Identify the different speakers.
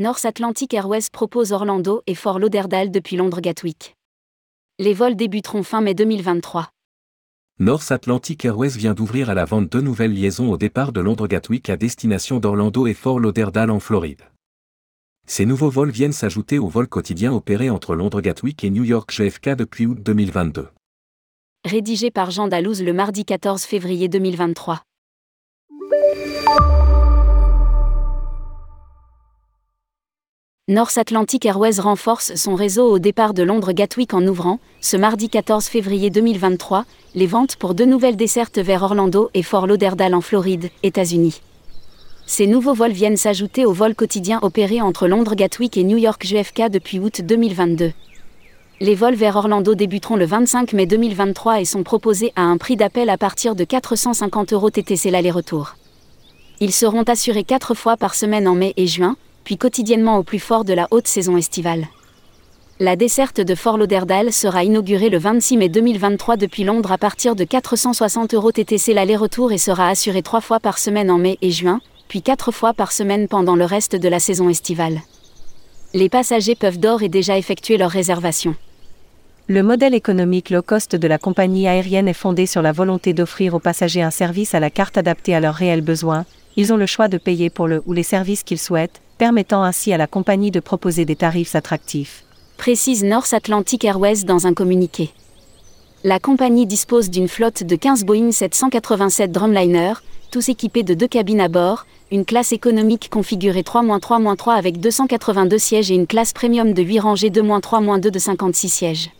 Speaker 1: North Atlantic Airways propose Orlando et Fort Lauderdale depuis Londres Gatwick. Les vols débuteront fin mai 2023.
Speaker 2: North Atlantic Airways vient d'ouvrir à la vente deux nouvelles liaisons au départ de Londres Gatwick à destination d'Orlando et Fort Lauderdale en Floride. Ces nouveaux vols viennent s'ajouter aux vols quotidiens opérés entre Londres Gatwick et New York JFK depuis août 2022.
Speaker 1: Rédigé par Jean Dalouse le mardi 14 février 2023. North Atlantic Airways renforce son réseau au départ de Londres Gatwick en ouvrant, ce mardi 14 février 2023, les ventes pour deux nouvelles dessertes vers Orlando et Fort Lauderdale en Floride, États-Unis. Ces nouveaux vols viennent s'ajouter aux vols quotidiens opérés entre Londres Gatwick et New York JFK depuis août 2022. Les vols vers Orlando débuteront le 25 mai 2023 et sont proposés à un prix d'appel à partir de 450 euros TTC l'aller-retour. Ils seront assurés quatre fois par semaine en mai et juin, puis quotidiennement au plus fort de la haute saison estivale. La desserte de Fort Lauderdale sera inaugurée le 26 mai 2023 depuis Londres à partir de 460 euros TTC l'aller-retour et sera assurée trois fois par semaine en mai et juin, puis quatre fois par semaine pendant le reste de la saison estivale. Les passagers peuvent d'ores et déjà effectuer leur réservation.
Speaker 3: Le modèle économique low cost de la compagnie aérienne est fondé sur la volonté d'offrir aux passagers un service à la carte adapté à leurs réels besoins. Ils ont le choix de payer pour le ou les services qu'ils souhaitent, permettant ainsi à la compagnie de proposer des tarifs attractifs.
Speaker 1: Précise North Atlantic Airways dans un communiqué. La compagnie dispose d'une flotte de 15 Boeing 787 Drumliner, tous équipés de deux cabines à bord, une classe économique configurée 3-3-3 avec 282 sièges et une classe premium de 8 rangées 2-3-2 de 56 sièges.